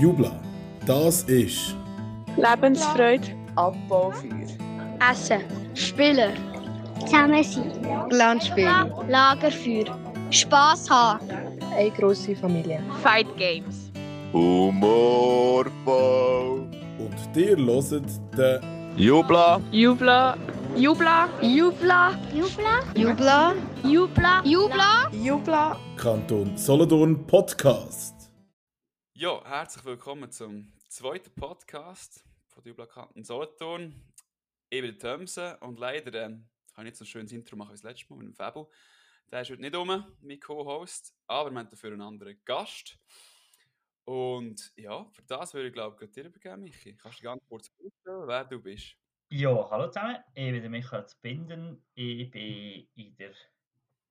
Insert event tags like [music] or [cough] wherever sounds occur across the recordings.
Jubla, das ist Lebensfreude, Abbaufeuer, Essen, Spielen, Zusammen sein. Landspielen. Lagerfeuer, Spass haben. Eine grosse Familie. Fight Games. Humorvoll. und dir hört den Jubla. Jubla, Jubla, Jubla, Jubla. Jubla. Jubla, Jubla. Jubla. Kanton Solothurn Podcast. Ja, herzlich willkommen zum zweiten Podcast von der Jubla Kanton Solothurn. Ich bin der Thomsen und leider ähm, kann ich so ein schönes Intro machen wie das letzte Mal mit dem Fabo. Der ist heute nicht um, mein Co-Host, aber wir haben dafür einen anderen Gast. Und ja, für das würde ich glaube ich dir übergeben, Michi. Kannst du ganz kurz vorstellen, wer du bist? Ja, hallo zusammen, ich bin der Michael Zbinden. Ich bin in der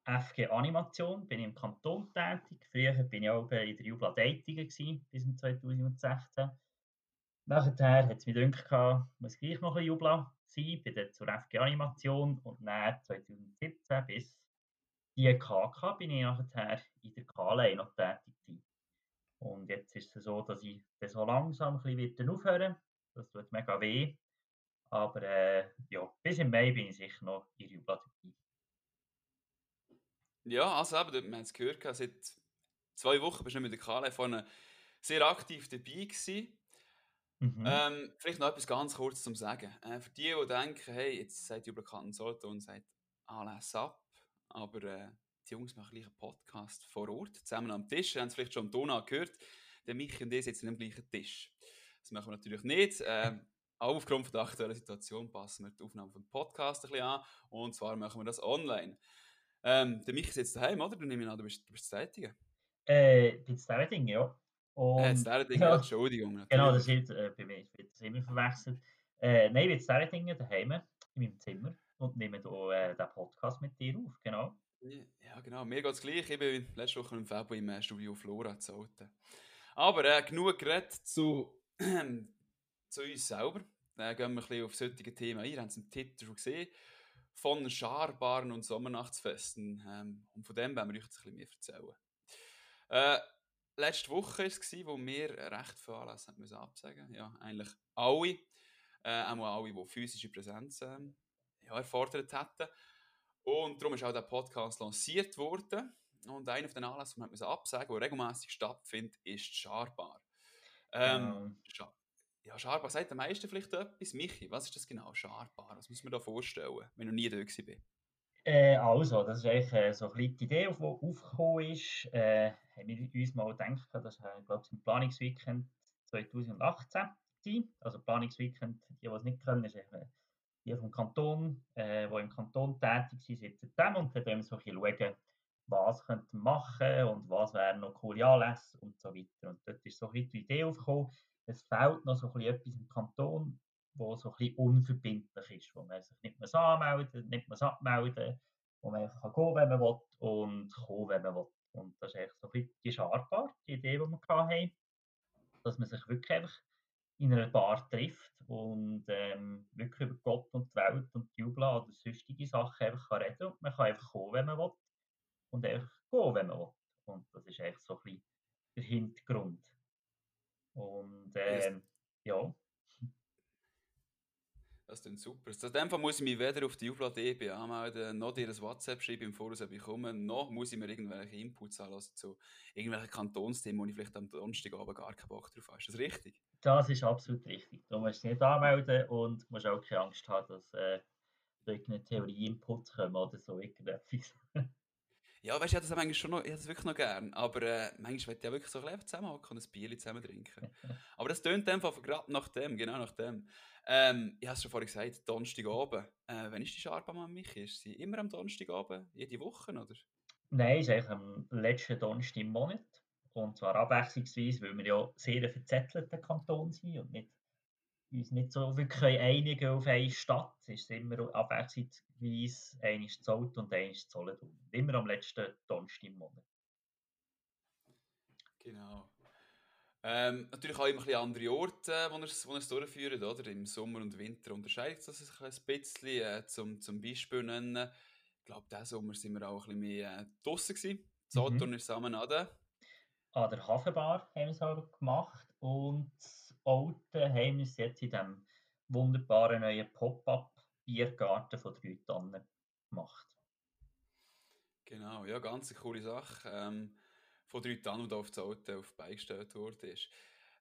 FG Animation, bin im Kanton tätig. Früher bin ich auch in der Jubla gewesen, bis in 2016. Nachher hat es mich gedacht, muss gleich noch ein Jubla sein, bin dann zur FG Animation und dann 2017 bis die KK bin ich nachher in der K-Line noch tätig gewesen. Und jetzt ist es so, dass ich dann so langsam ein bisschen aufhören Das tut mega weh. Aber äh, ja, bis im Mai bin ich sicher noch in der Jubla dabei. Ja, also eben, wir haben es gehört, seit zwei Wochen bist du mit der Kale vorne sehr aktiv dabei gewesen. Mhm. Ähm, vielleicht noch etwas ganz kurz zum Sagen. Äh, für die, die denken, hey, jetzt seid ihr Kanton Solothurn und sagt alles ab, aber äh, die Jungs machen gleich einen Podcast vor Ort, zusammen am Tisch. Ihr habt es vielleicht schon am Donau gehört. Der Michi und ich sitzen am gleichen Tisch. Das machen wir natürlich nicht. Ähm, [laughs] auch aufgrund der aktuellen Situation passen wir die Aufnahme vom Podcast ein bisschen an. Und zwar machen wir das online. Ähm, der Michi sitzt daheim, oder? Du nimmst an, du bist, du bist tätigen. Äh, den Ding, ja. Und, Äh, Ding, [laughs] ja, Entschuldigung. Natürlich. Genau, das ist äh, bei mir wird das immer verwechselt. Äh, nein, ich bin Ding daheim in meinem Zimmer und nehme hier äh, den Podcast mit dir auf, genau. Ja, genau. Mir geht es gleich. Ich bin letzte Woche im Februar im äh, Studio Flora zu Alten. Aber äh, genug geredet zu, [clears throat] zu uns selber. Dann gehen wir ein bisschen auf solche Themen ein. Ihr habt es im Titel schon gesehen. Von Scharbaren und Sommernachtsfesten. Ähm, und von dem werden wir euch jetzt ein bisschen mehr erzählen. Äh, letzte Woche war es, wo wir recht viel Anlass haben müssen absagen Ja, eigentlich alle. Äh, auch alle, die physische Präsenz ähm, ja, erfordert hätten. Und darum ist auch der Podcast lanciert worden. Und einer von den Anlässen, die wir absagen der regelmäßig stattfindet, ist die Scharbar. Ähm, Genau. Ja, Scharbar sagt der meisten vielleicht etwas. Michi, was ist das genau, Scharbar? Was muss man da vorstellen, wenn ich noch nie da war? Äh, also, das ist eigentlich äh, so ein bisschen die Idee, die aufgekommen ist. Äh, haben wir uns mal gedacht, das war, äh, glaube ich, im Planungsweekend 2018 gewesen. Also Planungsweekend, die, die es nicht können, ist eigentlich, äh, die vom Kanton, äh, die im Kanton tätig sind, sitzen zusammen und dann so ein bisschen, schauen, was könnte man machen und was wären noch coole Anlässe und so weiter. Und dort ist so ein bisschen die Idee aufgekommen, es fehlt noch so ein bisschen etwas im Kanton, wo so ein bisschen unverbindlich ist, wo man sich nicht mehr anmelden, nicht mehr abmelden, wo man einfach kann gehen wenn man will und kommen, wenn man will. Und das ist eigentlich so ein bisschen die Scharbar, die Idee, die wir hatten, dass man sich wirklich einfach in einer Bar trifft und ähm, wirklich über Gott und die Welt und die Jubel oder sonstige Sachen einfach kann reden und man kann einfach kommen, wenn man will und einfach gehen, wenn man will. Und das ist eigentlich so ein bisschen der Hintergrund. Und Yes. ähm, ja, Das ist super. Also in dem Fall muss ich mich weder auf die Jubla DB anmelden, noch dir ein WhatsApp schreiben im Voraus bekommen, noch muss ich mir irgendwelche Inputs anlassen zu irgendwelchen Kantonsthemen, wo ich vielleicht am Donnerstagabend gar keinen Bock drauf habe. Ist das richtig? Das ist absolut richtig. Du musst dich nicht anmelden und musst auch keine Angst haben, dass äh, irgendeine Theorie-Inputs kommen oder so irgendetwas. [laughs] Ja, weißt du, ich hätte das manchmal schon noch, ich hätte das wirklich noch gern, aber äh, manchmal möchte ich ja wirklich so ein bisschen zusammenhocken und ein Bier zusammen trinken. [laughs] aber das tönt einfach gerade nach dem, genau nach dem. Ähm, ich habe es schon vorhin gesagt, Donnerstagabend. Äh, wenn ist die Scharba an mich? Ist sie immer am Donnerstagabend, jede Woche, oder? Nein, ist eigentlich am letzten Donnerstag im Monat. Und zwar abwechslungsweise, weil wir ja sehr ein verzettelter Kanton sind und nicht, uns nicht so wirklich einigen auf eine Stadt. Es ist immer abwechslungsweise eine ist Zolt und eine ist Solothurn. Immer am letzten Donnerstag im Monat. Genau. Ähm, natürlich auch immer ein bisschen andere Orte, äh, wo ihr es wo ihr es durchführt, oder? Im Sommer und Winter unterscheidet das sich ein bisschen. Äh, zum, zum Beispiel nennen, ich glaube, diesen Sommer sind wir auch ein bisschen mehr äh, draussen gewesen. Solothurn ist zusammen an der An der Hafenbar haben wir es auch gemacht. und das alte haben wir es jetzt in diesem wunderbaren neuen Pop-up-Biergarten von drei Tonnen gemacht. Genau, ja, ganz eine coole Sache. Ähm, von drei Tannen, die auf das Auto auf beigestellt wurde.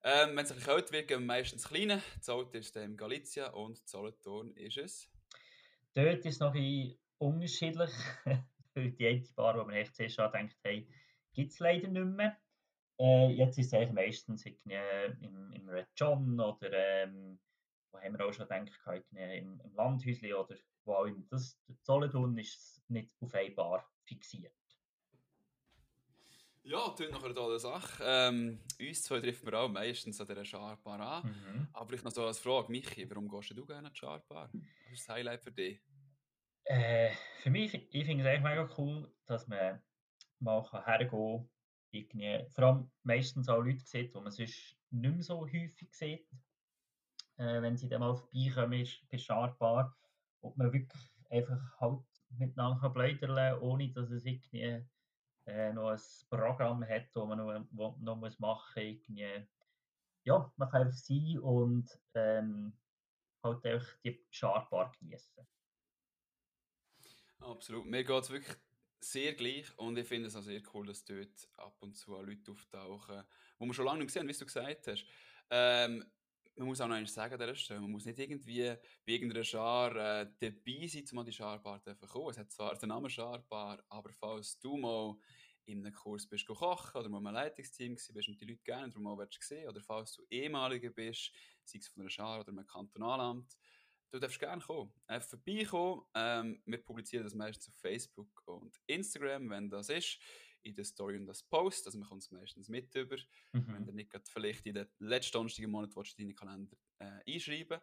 Ähm, wenn es ein bisschen kalt wird, gehen wir meistens kleine. Das Auto ist in Galizia und Solothurn ist es. Dort ist es noch ein unterschiedlich. [laughs] Für die eine Bar, die man echt zuerst andenkt, hey, gibt es leider nicht mehr. Äh, jetzt ist es eigentlich meistens irgendwie im, im Red John oder ähm, wo haben wir auch schon gedacht, im, im Landhäusli oder wo auch immer. Das, Solothurn ist nicht auf eine Bar fixiert. Ja, tut noch eine tolle Sache. Ähm, uns zwei treffen wir auch meistens an dieser Scharbar an. Mhm. Aber vielleicht noch so als Frage, Michi, warum gehst du gerne an die Scharbar? Was ist das Highlight für dich? Äh, für mich, ich finde es eigentlich mega cool, dass man mal hergehen kann. Vor allem meistens auch Leute sieht, die man sonst nicht mehr so häufig sieht, äh, wenn sie dann mal vorbeikommen bei Scharbar. Und man wirklich einfach halt miteinander plaudern ohne dass es irgendwie äh, noch ein Programm hat, das man noch, wo, noch muss machen muss. Ja, man kann einfach sein und ähm, halt einfach die Scharbar genießen. Absolut. Mir geht es wirklich sehr gleich und ich finde es auch sehr cool, dass dort ab und zu auch Leute auftauchen, die wir schon lange nicht gesehen wie du gesagt hast. Ähm, man muss auch noch eins sagen dieser Stelle, man muss nicht irgendwie bei irgendeiner Schar äh, dabei sein, um an die Scharbar zu kommen. Es hat zwar den Namen Scharbar, aber falls du mal in einem Kurs bist kochen oder mal im Leitungsteam bist und die Leute gerne darum mal sehen oder falls du ehemaliger bist, sei es von einer Schar oder einem Kantonalamt, du darfst gerne kommen. Einfach vorbeikommen. Ähm, wir publizieren das meistens auf Facebook und Instagram, wenn das ist, in der Story und das Post. Also man kommt es meistens mit über. Mhm. Wenn du nicht vielleicht in den letzten Donnerstag Monat willst, deinen Kalender äh, einschreiben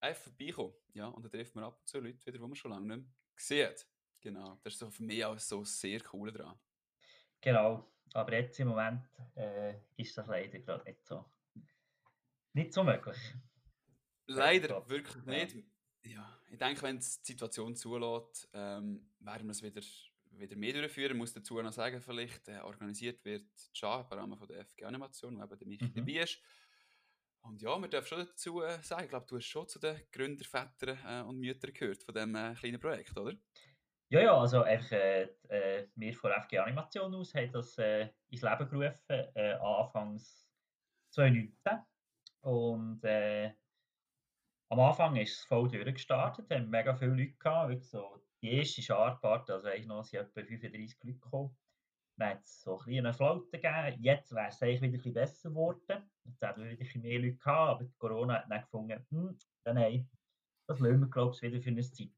einfach vorbeikommen. Ja, und dann trifft man ab und zu Leute wieder, die man schon lange nicht mehr hat. Genau, das ist so für mich auch so sehr cool dran. Genau, aber jetzt im Moment äh, ist das leider gerade nicht so, nicht so möglich. Leider, wirklich nicht. Ja, ich denke, wenn die Situation zulässt, ähm, werden wir es wieder, wieder mehr durchführen. Ich muss dazu noch sagen, vielleicht äh, organisiert wird die Schar im Rahmen von der FG Animation, wo eben der Michi mhm. dabei ist. Und ja, wir dürfen schon dazu äh, sagen, ich glaube, du hast schon zu den Gründervätern äh, und Müttern gehört von diesem äh, kleinen Projekt, oder? Ja, ja, also einfach, äh, äh, wir von FG Animation aus haben das äh, ins Leben gerufen, äh, Anfangs 2019. Und äh, am Anfang ist es voll durchgestartet, haben mega viele Leute gehabt, so die erste Scharpart, also eigentlich noch, sind etwa 35 Leute gekommen. Dann hat es so ein eine Flaute gegeben, jetzt wäre es eigentlich wieder ein bisschen besser geworden. Jetzt haben wir wieder ein bisschen mehr Leute gehabt, aber Corona hat dann gefunden, hm, dann nein, das lassen wir, glaube ich, wieder für eine Zeit.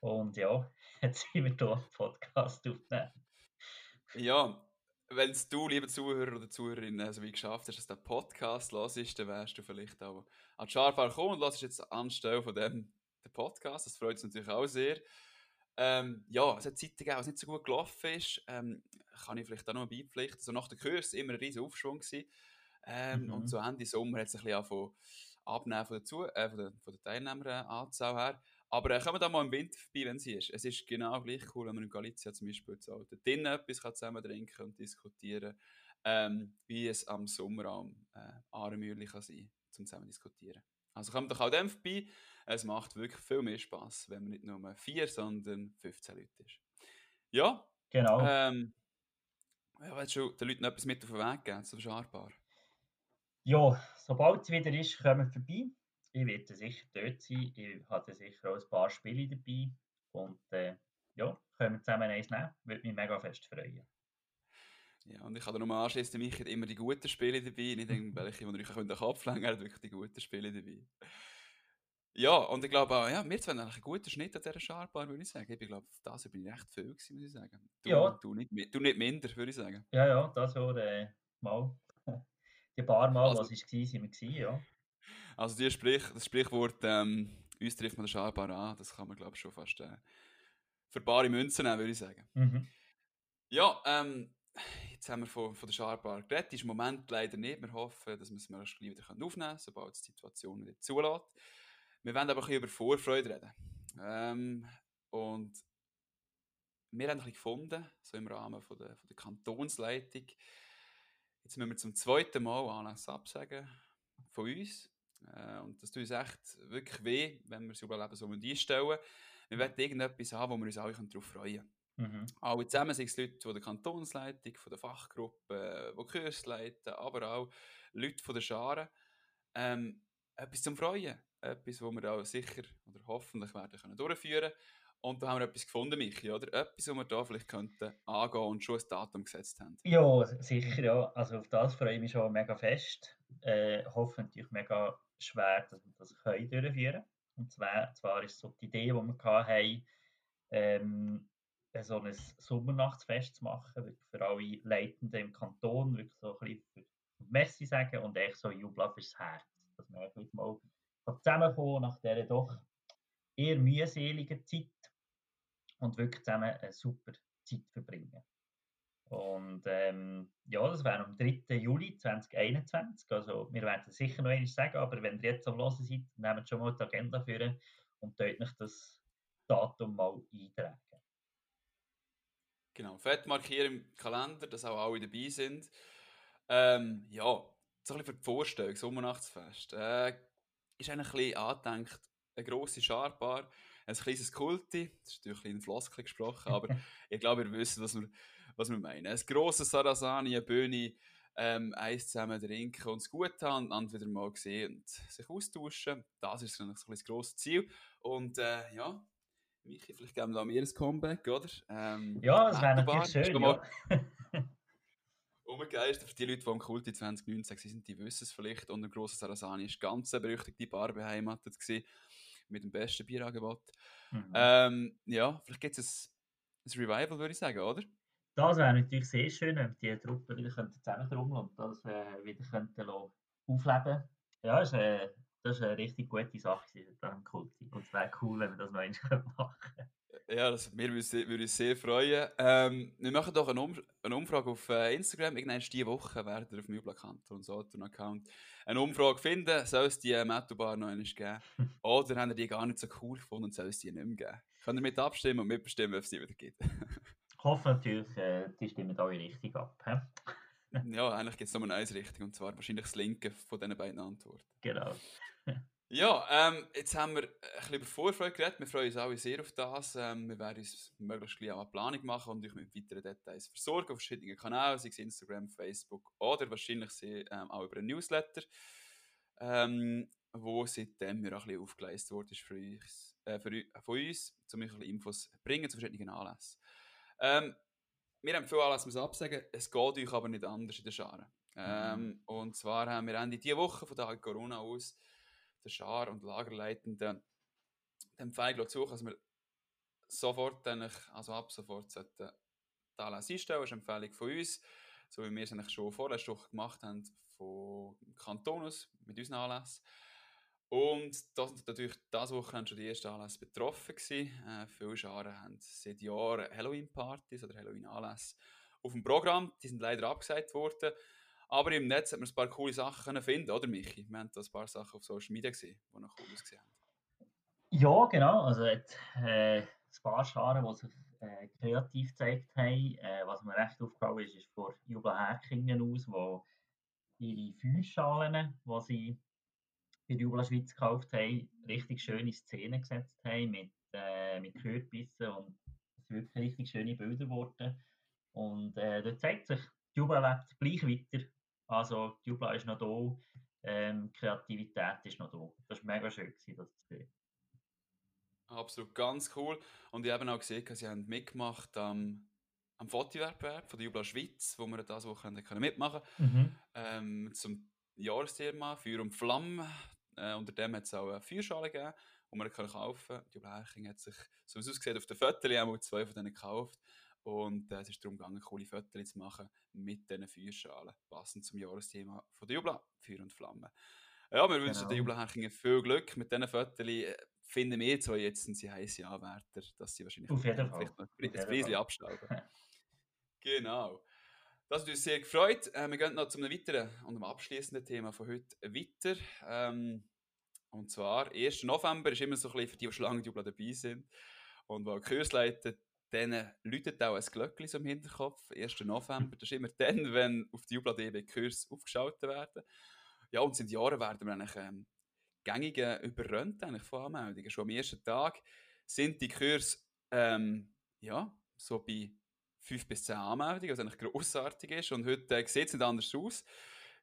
Und ja, [laughs] jetzt sind wir hier einen Podcast aufnehmen. Ja, wenn du, liebe Zuhörer oder Zuhörerin, also wie geschafft hast, dass der Podcast los ist, dann wärst du vielleicht auch an die Scharfall gekommen und lass jetzt anstelle von dem den Podcast. Das freut uns natürlich auch sehr. Ähm, ja, es hat Zeiten gegeben, was nicht so gut gelaufen ist. Ähm, kann ich vielleicht auch noch beipflichten. Also nach der Kurs immer ein riesiger Aufschwung gewesen. Ähm, mhm. Und so Ende Sommer hat es ein bisschen von abnehmen von der, Zu äh, von der, von der Teilnehmeranzahl her. Aber äh, kommen da mal im Winter vorbei, wenn sie ist. Es ist genau gleich cool, wenn man in Galizia zum Beispiel zu Alten drinnen etwas zusammen trinken und diskutieren ähm, wie es am Sommer am äh, Aaremühle kann sein zum zusammen diskutieren. Also kommt doch auch dem vorbei. Es macht wirklich viel mehr Spaß, wenn man nicht nur vier, sondern 15 Leute ist. Ja. Genau. Ähm, ja, willst du den Leuten etwas mit auf den Weg geben, so scharbar? Ja, sobald es wieder ist, kommen wir vorbei. Ich werde sicher dort sein. Ich hatte sicher auch ein paar Spiele dabei. Und äh, ja, können wir zusammen eins nehmen. Würde mich mega fest freuen. Ja, und ich kann da nochmal anschließen, mich hat immer die guten Spiele dabei, nicht irgendwelche, [laughs] die euch den Kopf lenken er hat wirklich die guten Spiele dabei. Ja, und ich glaube auch, ja, wir zwei haben eigentlich einen guten Schnitt an dieser Scharbar, würde ich sagen. Ich glaube, das bin ich recht viel gewesen, muss ich sagen. Du, ja. du, nicht, du nicht minder, würde ich sagen. Ja, ja, das war äh, mal. [laughs] Die paar Mal, also, was es war, sind wir gewesen, ja. Also die Sprich, das Sprichwort, ähm, uns trifft man den Scharbar an, das kann man glaube ich schon fast äh, für bare Münzen nehmen, würde ich sagen. Mhm. Ja, ähm, jetzt haben wir von, von der Scharbar geredet, ist im Moment leider nicht. Wir hoffen, dass wir es mal wieder aufnehmen können, sobald die Situation wieder zulässt. Wir wollen aber ein bisschen über Vorfreude reden. Ähm, und wir haben ein bisschen gefunden, so im Rahmen von der, von der Kantonsleitung, jetzt müssen wir zum zweiten Mal Anlass absagen von uns. Äh, und das tut uns echt wirklich weh, wenn wir das Jubiläum so einstellen. Wir wollen irgendetwas haben, wo wir uns alle darauf freuen können. Mhm. Alle zusammen, sei es Leute von der Kantonsleitung, von der Fachgruppe, die Kurs leiten, aber auch Leute von der Scharen. Ähm, etwas zum Freuen. Etwas, wo wir auch sicher oder hoffentlich werden können durchführen können. Und da haben wir etwas gefunden, Michi, oder? Etwas, wo wir da vielleicht könnten angehen und schon ein Datum gesetzt haben. Ja, sicher, ja. Also auf das freue ich mich schon mega fest. Äh, hoffe natürlich mega schwer, dass wir das können durchführen können. Und zwar, zwar ist so die Idee, die wir hatten, ähm, so ein Sommernachtsfest zu machen, wirklich für alle Leitenden im Kanton, wirklich so ein bisschen für Messi sagen und echt so Jubel fürs Herz. Dass wir mal zusammenkommen nach dieser doch eher mühseligen Zeit und wirklich zusammen eine super Zeit verbringen. Und ähm, ja, das wäre am 3. Juli 2021. Also, wir werden es sicher noch einmal sagen, aber wenn ihr jetzt am Hören seid, nehmt schon mal die Agenda für und dort nicht das Datum mal eintragen. Genau, fett markieren im Kalender, dass auch alle dabei sind. Ähm, ja, so ein bisschen für die Vorstellung, Sommernachtsfest. Äh, ist eigentlich ein bisschen angedenkt, eine grosse Scharbar, ein kleines Kulti, das ist natürlich ein Floskel gesprochen, aber [laughs] ich glaube, ihr wisst, was wir, was wir meinen. Ein grosses Sarasani, eine Bühne, ähm, eins zusammen trinken und es gut haben und dann wieder mal sehen und sich austauschen. Das ist so ein, so ein grosses Ziel. Und äh, ja, Michi, vielleicht geben wir da mir ein Comeback, oder? Ähm, ja, das wäre natürlich schön. Ja. [laughs] Umgegeistert für die Leute, die am Kulti 2019 sind, die wissen es vielleicht. Und der grosse Sarasani war ganz berüchtigte Bar beheimatet gewesen, mit dem besten Bierangebot. Mhm. Ähm, ja, vielleicht gibt es ein, ein, Revival, würde ich sagen, oder? Das wäre natürlich sehr schön, wenn die Truppe wieder zusammentrommeln und das äh, wieder könnten aufleben Ja, ist, äh, das ist eine richtig gute Sache am Kulti. Und es wäre cool, wenn wir das noch einmal [laughs] machen könnten. Ja, das wir würde uns sehr freuen. Ähm, wir machen doch eine, um eine Umfrage auf äh, Instagram. Irgendwann diese Woche werden wir auf dem Übel-Account und so einen Account eine Umfrage finden. Soll es die äh, Metal-Bar noch einmal geben? [laughs] Oder haben die gar nicht so cool gefunden und soll es die nicht mehr geben? Könnt ihr mit abstimmen und mitbestimmen, ob es die wieder gibt? ich [laughs] hoffe natürlich, äh, die stimmen alle richtig ab. ja, eigentlich gibt es nur eine Richtung und zwar wahrscheinlich das Linke von diesen beiden Antworten. Genau. [laughs] Ja, ähm, jetzt haben wir ein bisschen über Vorfreude geredet. Wir freuen uns alle sehr auf das. Ähm, wir werden uns möglichst gleich auch eine Planung machen und euch mit weiteren Details versorgen auf verschiedenen Kanälen, sei es Instagram, Facebook oder wahrscheinlich ähm, auch über einen Newsletter, ähm, wo seitdem wir auch ein bisschen aufgeleistet wurde für uns, äh, für, von uns, um euch ein bisschen Infos zu bringen zu verschiedenen Anlässen. Ähm, wir haben viele Anlässe absagen, es geht euch aber nicht anders in der Scharen. Ähm, mhm. Und zwar haben wir Ende dieser Woche von Tag Corona aus der Schar- und Lagerleitenden die Empfehlung zu dass wir sofort, also ab sofort, sollten die Anlässe einstellen. Das ist eine Empfehlung von uns, so wie wir es eigentlich schon vorletzte Woche gemacht haben, vom Kanton aus, mit unseren Anlässen. Und das natürlich diese Woche schon die ersten Anlässe betroffen. Äh, viele Scharen haben seit Jahren Halloween-Partys oder Halloween-Anlässe auf dem Programm. Die sind leider abgesagt worden. Aber im Netz hat man ein paar coole Sachen finden, oder Michi? Wir haben da ein paar Sachen auf Social Media gesehen, die noch cool ausgesehen haben. Ja, genau. Also hat, äh, ein paar Scharen, die sich äh, kreativ gezeigt haben. Äh, was mir recht aufgefallen ist, ist von Jubel Häkingen aus, wo ihre Feuerschalen, die sie bei Jubel Schweiz gekauft haben, richtig schöne Szenen gesetzt haben mit, äh, mit Kürbissen und es wirklich richtig schöne Bilder geworden. Und äh, dort zeigt sich, Jubel lebt gleich weiter also die Jubla ist noch da, ähm, Kreativität ist noch da. Das war mega schön, gewesen, das zu sehen. Absolut, ganz cool. Und ich habe auch gesehen, dass sie haben mitgemacht am, am Fotowettbewerb von der Jubla Schweiz, wo wir das Wochenende können mitmachen können. Mhm. Ähm, zum Jahresthema Feuer und Flammen. Äh, unter dem hat es auch eine Feuerschale gegeben, die man kaufen kann. Die Jubla Heching hat sich, so wie es aussieht, auf den Fotos einmal zwei von denen gekauft. Und äh, es ist darum gegangen, coole Fotos zu machen mit diesen Feuerschalen, passend zum Jahresthema von der Jubla, Feuer und Flamme. Ja, wir wünschen genau. den Jubelhächingen viel Glück mit diesen Fotos. Äh, finden wir zwar jetzt sind sie heiße Anwärter, dass sie wahrscheinlich Auf jeden [laughs] vielleicht noch ein Preis abstauben. genau. Das hat uns sehr gefreut. Äh, wir gehen noch zum weiteren und dem abschließenden Thema von heute weiter. Ähm, und zwar, 1. November ist immer so ein bisschen für die, die schon lange Jubel dabei sind und die Kursleiter dann läutet auch ein Glöckchen so im Hinterkopf. 1. November, das ist immer dann, wenn auf die Jubla DB Kurs aufgeschaltet werden. Ja, und seit Jahren werden wir eigentlich ähm, gängige überrannt eigentlich von Anmeldungen. Schon am ersten Tag sind die Kurse ähm, ja, so bei 5 bis 10 Anmeldungen, was eigentlich grossartig ist. Und heute äh, sieht es nicht anders aus.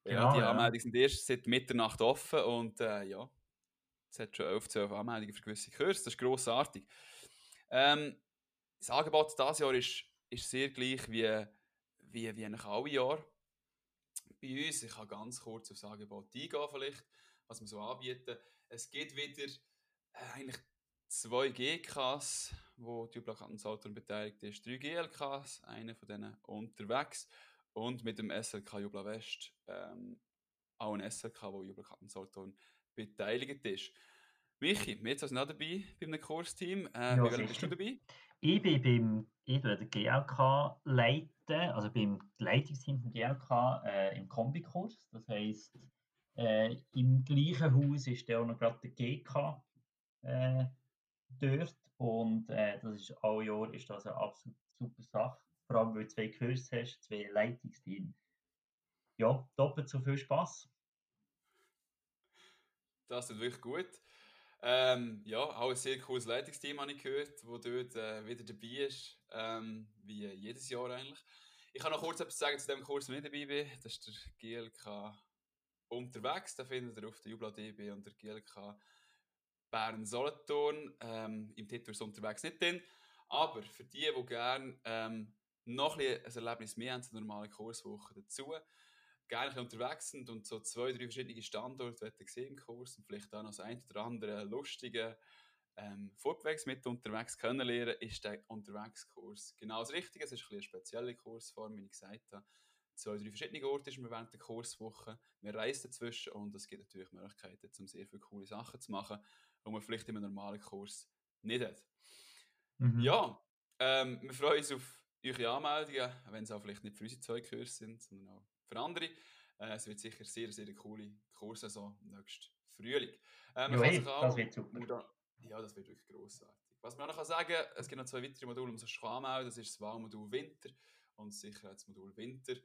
Ja, Genau, die ja. Anmeldungen sind erst seit Mitternacht offen und äh, ja, es hat schon 11, 12 Anmeldungen für gewisse Kurse. Das ist grossartig. Ähm, das Angebot dieses Jahr ist, ist sehr gleich wie, wie, wie eigentlich alle Jahre bei uns. Ich kann ganz kurz auf das Angebot eingehen, vielleicht, was wir so anbieten. Es gibt wieder äh, eigentlich zwei GKs, wo die Jublakantensalton beteiligt ist. Drei GLKs, einer von denen unterwegs und mit dem SLK Jubla West ähm, auch ein SLK, wo Jublakantensalton beteiligt ist. Michi, wir sind also noch dabei bei einem Kursteam. Äh, Ja, bei welchem bist du dabei? Ich bin beim ich den GLK leiten, also beim Leitungsteam vom GLK äh, im Kombikurs. Das heisst, äh, im gleichen Haus ist dann auch noch gerade der GK äh, dort. Und äh, das ist all Jahr ist das eine absolut super Sache. Vor allem, weil du zwei Kurse hast, zwei Leitungsteams. Ja, doppelt so viel Spaß. Das ist wirklich gut. Ähm, ja, auch ein sehr cooles Leitungsteam habe ich gehört, das dort äh, wieder dabei ist, ähm, wie jedes Jahr eigentlich. Ich kann noch kurz etwas sagen zu dem Kurs, wo ich dabei bin. Das ist der GLK unterwegs. Den findet ihr auf der Jubla und der GLK Bern Solothurn. Ähm, Im Titel ist unterwegs nicht drin. Aber für die, die gerne ähm, noch ein, ein Erlebnis mehr haben zur normalen Kurswoche dazu, gerne unterwegs sind und so zwei, drei verschiedene Standorte sehen im Kurs und vielleicht auch noch das ein oder andere lustige ähm, Fortbewegsmittel unterwegs kennenlernen, ist der Unterwegskurs genau das Richtige. Es ist ein bisschen eine spezielle Kursform, wie ich gesagt habe. Zwei, drei verschiedene Orte ist man während der Kurswoche. Wir reisen dazwischen und es gibt natürlich Möglichkeiten, um sehr viele coole Sachen zu machen, die man vielleicht in einem normalen Kurs nicht hat. Mhm. Ja, ähm, wir freuen uns auf eure Anmeldungen, wenn es auch vielleicht nicht für unsere zwei Kurse sind, sondern auch für andere. Äh, es wird sicher sehr, sehr coole Kursaison nächstes Frühling. Ähm, Ja, sich auch- das wird super. Ja, das wird wirklich grossartig. Was man auch noch sagen kann, es gibt noch zwei weitere Module, man sich anmelden. Das ist das Wahlmodul Winter und das Sicherheitsmodul Winter,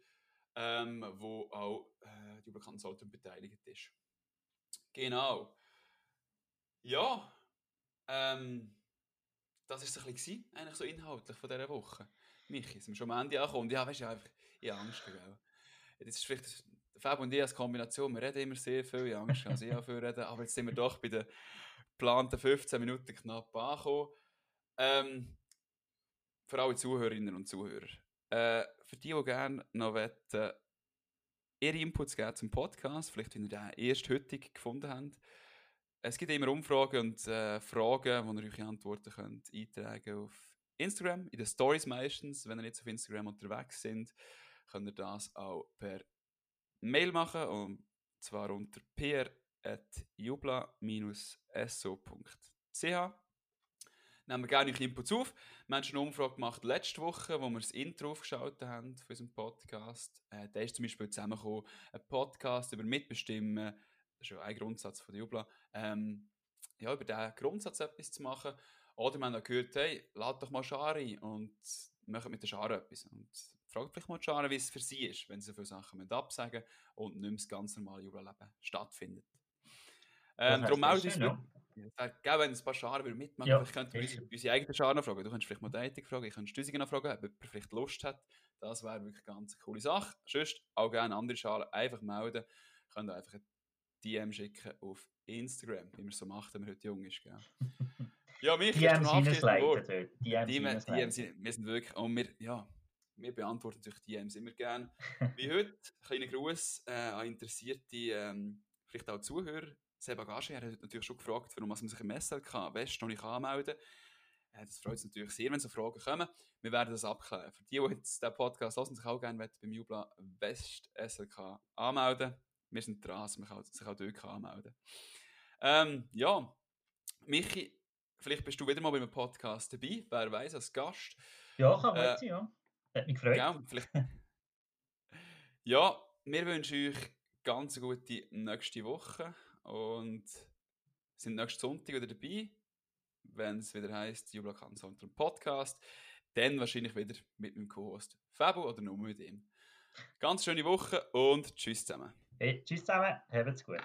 ähm, wo auch äh, die Überkannten beteiligt ist. Genau. Ja, ähm, das war es ein bisschen, eigentlich so inhaltlich von dieser Woche. Michi, sind wir schon am Ende angekommen? Ja, weißt du, einfach, ich habe Angst, gell? Das ist vielleicht Fab und ich als Kombination, wir reden immer sehr viel, ich habe Angst, also ich auch [laughs] viel reden, aber jetzt sind wir doch bei den geplanten 15 Minuten knapp angekommen. Ähm, für alle Zuhörerinnen und Zuhörer. Äh, für die, die gerne noch wollen, ihre Inputs geben zum Podcast, vielleicht wenn ihr den erst heute gefunden habt. Es gibt immer Umfragen und äh, Fragen, wo ihr eure Antworten könnt eintragen auf Instagram, in den Stories meistens. Wenn ihr jetzt auf Instagram unterwegs sind, könnt ihr das auch per Mail machen und zwar unter pr.jubla-so.ch. Nehmen wir gerne eure Inputs auf. Wir haben schon eine Umfrage gemacht letzte Woche, wo wir das Intro aufgeschaltet haben für unseren Podcast. Äh, da ist zum Beispiel zusammengekommen, ein Podcast über Mitbestimmen, das ist ja ein Grundsatz von der Jubla, ähm, ja, über diesen Grundsatz etwas zu machen. Oder wir haben auch gehört, hey, lad doch mal Schar ein und macht mit der Schar etwas. Und fragt vielleicht mal die Schar, wie es für sie ist, wenn sie so viele Sachen müssen absagen und nicht mehr das ganz normale Jubla-Leben stattfindet. Ähm, darum das uns ja, geil, wenn ein paar Scharen mitmachen Ja, Vielleicht könnten wir unsere, unsere eigenen Scharen fragen. Du könntest vielleicht mal Dating fragen, ich könnte Stüsigen noch fragen, ob jemand vielleicht Lust hat. Das wäre wirklich eine ganz coole Sache. Sonst auch gerne andere Schalen einfach melden. Könnt ihr einfach ein DM schicken auf Instagram, wie man es so macht, wenn man heute jung ist. Gell? [laughs] Ja, mich Die ist die, leiten. sind, wir sind wirklich, und wir, ja, wir beantworten natürlich DMs immer gerne. [laughs] Wie heute, kleiner Gruß äh, an interessierte, ähm, vielleicht auch Zuhörer. Seba er hat natürlich schon gefragt, warum man sich im SLK West noch nicht anmelden kann. Äh, das freut uns natürlich sehr, wenn so Fragen kommen. Wir werden das abklären. Für die, die jetzt diesen Podcast hören, sich auch gerne wollen, beim Jubla West SLK anmelden. Wir sind dran, dass man kann- sich auch dort kann anmelden ähm, Ja, Michi, vielleicht bist du wieder mal bei einem Podcast dabei, wer weiß, als Gast. Ja, kann Äh, sein, ja. Hat mich gefreut. Gell? Vielleicht... [laughs] ja, wir wünschen euch ganz eine gute nächste Woche und sind nächsten Sonntag wieder dabei, wenn es wieder heisst Jubla Kanzentrum Podcast. dann wahrscheinlich wieder mit meinem Co-Host Fabo oder nur mit ihm. Ganz schöne Woche und tschüss zusammen. Hey, tschüss zusammen, habt's gut.